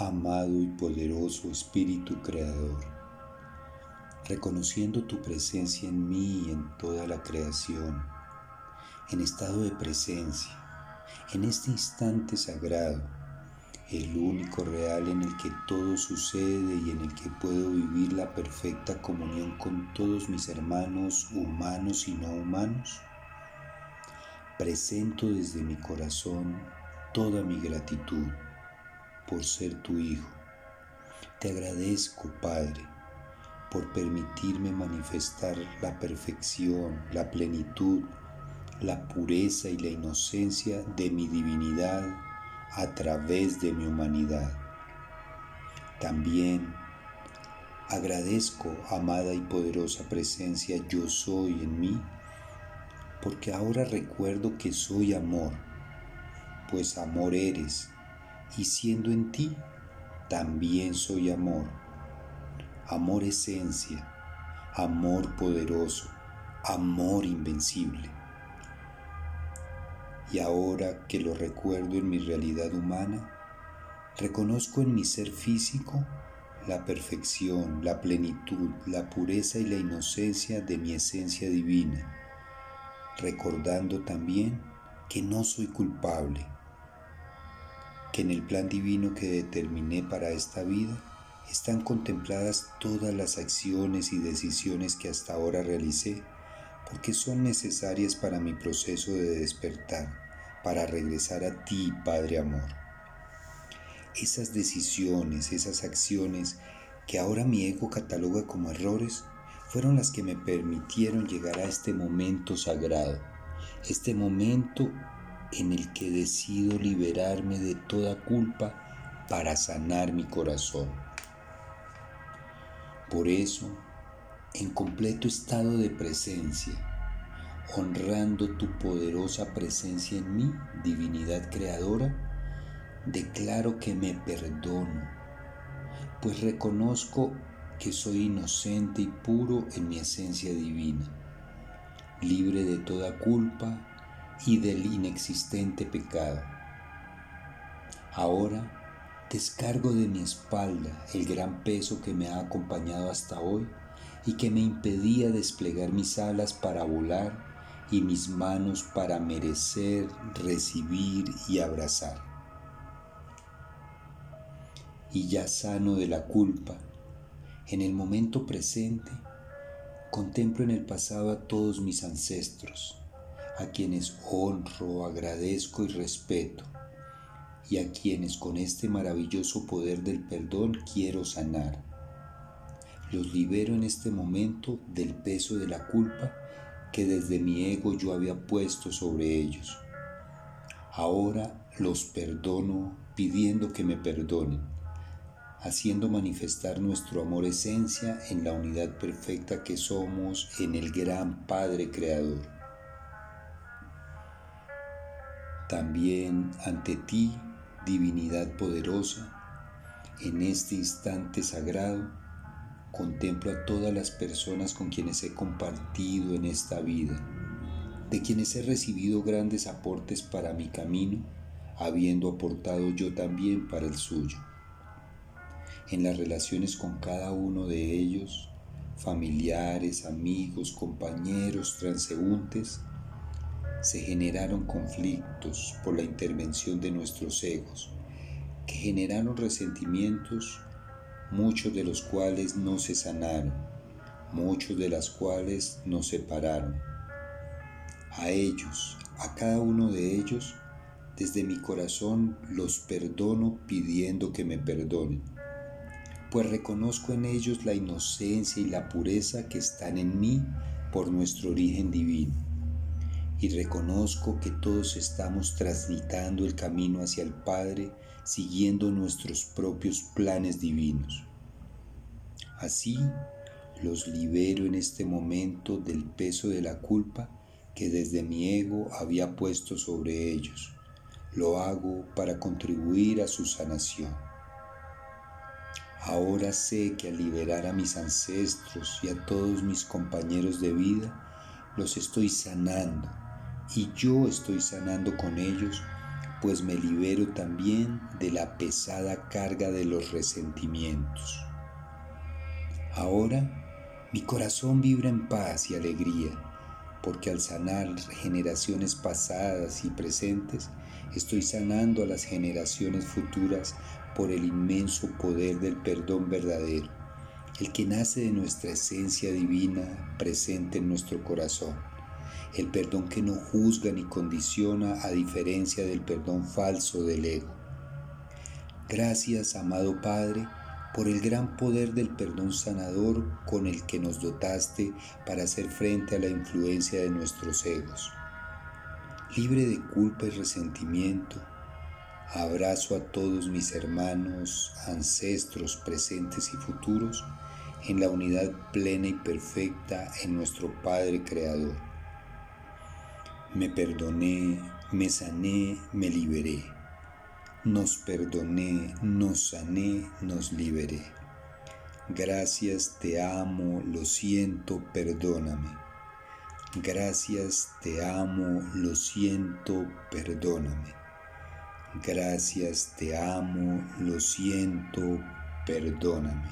amado y poderoso Espíritu Creador, reconociendo tu presencia en mí y en toda la creación, en estado de presencia, en este instante sagrado, el único real en el que todo sucede y en el que puedo vivir la perfecta comunión con todos mis hermanos humanos y no humanos, presento desde mi corazón toda mi gratitud por ser tu Hijo. Te agradezco, Padre, por permitirme manifestar la perfección, la plenitud, la pureza y la inocencia de mi divinidad a través de mi humanidad. También agradezco, amada y poderosa presencia, yo soy en mí, porque ahora recuerdo que soy amor, pues amor eres y siendo en ti, también soy amor. Amor esencia, amor poderoso, amor invencible. Y ahora que lo recuerdo en mi realidad humana, reconozco en mi ser físico la perfección, la plenitud, la pureza y la inocencia de mi esencia divina, recordando también que no soy culpable que en el plan divino que determiné para esta vida están contempladas todas las acciones y decisiones que hasta ahora realicé, porque son necesarias para mi proceso de despertar, para regresar a ti, Padre Amor. Esas decisiones, esas acciones que ahora mi ego cataloga como errores, fueron las que me permitieron llegar a este momento sagrado, este momento en el que decido liberarme de toda culpa para sanar mi corazón. Por eso, en completo estado de presencia, honrando tu poderosa presencia en mí, divinidad creadora, declaro que me perdono, pues reconozco que soy inocente y puro en mi esencia divina, libre de toda culpa y del inexistente pecado. Ahora descargo de mi espalda el gran peso que me ha acompañado hasta hoy y que me impedía desplegar mis alas para volar y mis manos para merecer, recibir y abrazar. Y ya sano de la culpa, en el momento presente, contemplo en el pasado a todos mis ancestros, a quienes honro, agradezco y respeto, y a quienes con este maravilloso poder del perdón quiero sanar. Los libero en este momento del peso de la culpa que desde mi ego yo había puesto sobre ellos. Ahora los perdono pidiendo que me perdonen, haciendo manifestar nuestro amor esencia en la unidad perfecta que somos en el gran Padre Creador. También ante ti, divinidad poderosa, en este instante sagrado, contemplo a todas las personas con quienes he compartido en esta vida, de quienes he recibido grandes aportes para mi camino, habiendo aportado yo también para el suyo. En las relaciones con cada uno de ellos, familiares, amigos, compañeros, transeúntes, se generaron conflictos por la intervención de nuestros egos, que generaron resentimientos, muchos de los cuales no se sanaron, muchos de los cuales nos separaron. A ellos, a cada uno de ellos, desde mi corazón los perdono pidiendo que me perdonen, pues reconozco en ellos la inocencia y la pureza que están en mí por nuestro origen divino y reconozco que todos estamos transitando el camino hacia el Padre siguiendo nuestros propios planes divinos. Así los libero en este momento del peso de la culpa que desde mi ego había puesto sobre ellos. Lo hago para contribuir a su sanación. Ahora sé que al liberar a mis ancestros y a todos mis compañeros de vida, los estoy sanando y yo estoy sanando con ellos pues me libero también de la pesada carga de los resentimientos. Ahora mi corazón vibra en paz y alegría, porque al sanar generaciones pasadas y presentes, estoy sanando a las generaciones futuras por el inmenso poder del perdón verdadero, el que nace de nuestra esencia divina presente en nuestro corazón el perdón que no juzga ni condiciona a diferencia del perdón falso del ego. Gracias, amado Padre, por el gran poder del perdón sanador con el que nos dotaste para hacer frente a la influencia de nuestros egos. Libre de culpa y resentimiento, abrazo a todos mis hermanos, ancestros presentes y futuros en la unidad plena y perfecta en nuestro Padre Creador. Me perdoné, me sané, me liberé. Nos perdoné, nos sané, nos liberé. Gracias, te amo, lo siento, perdóname. Gracias, te amo, lo siento, perdóname. Gracias, te amo, lo siento, perdóname.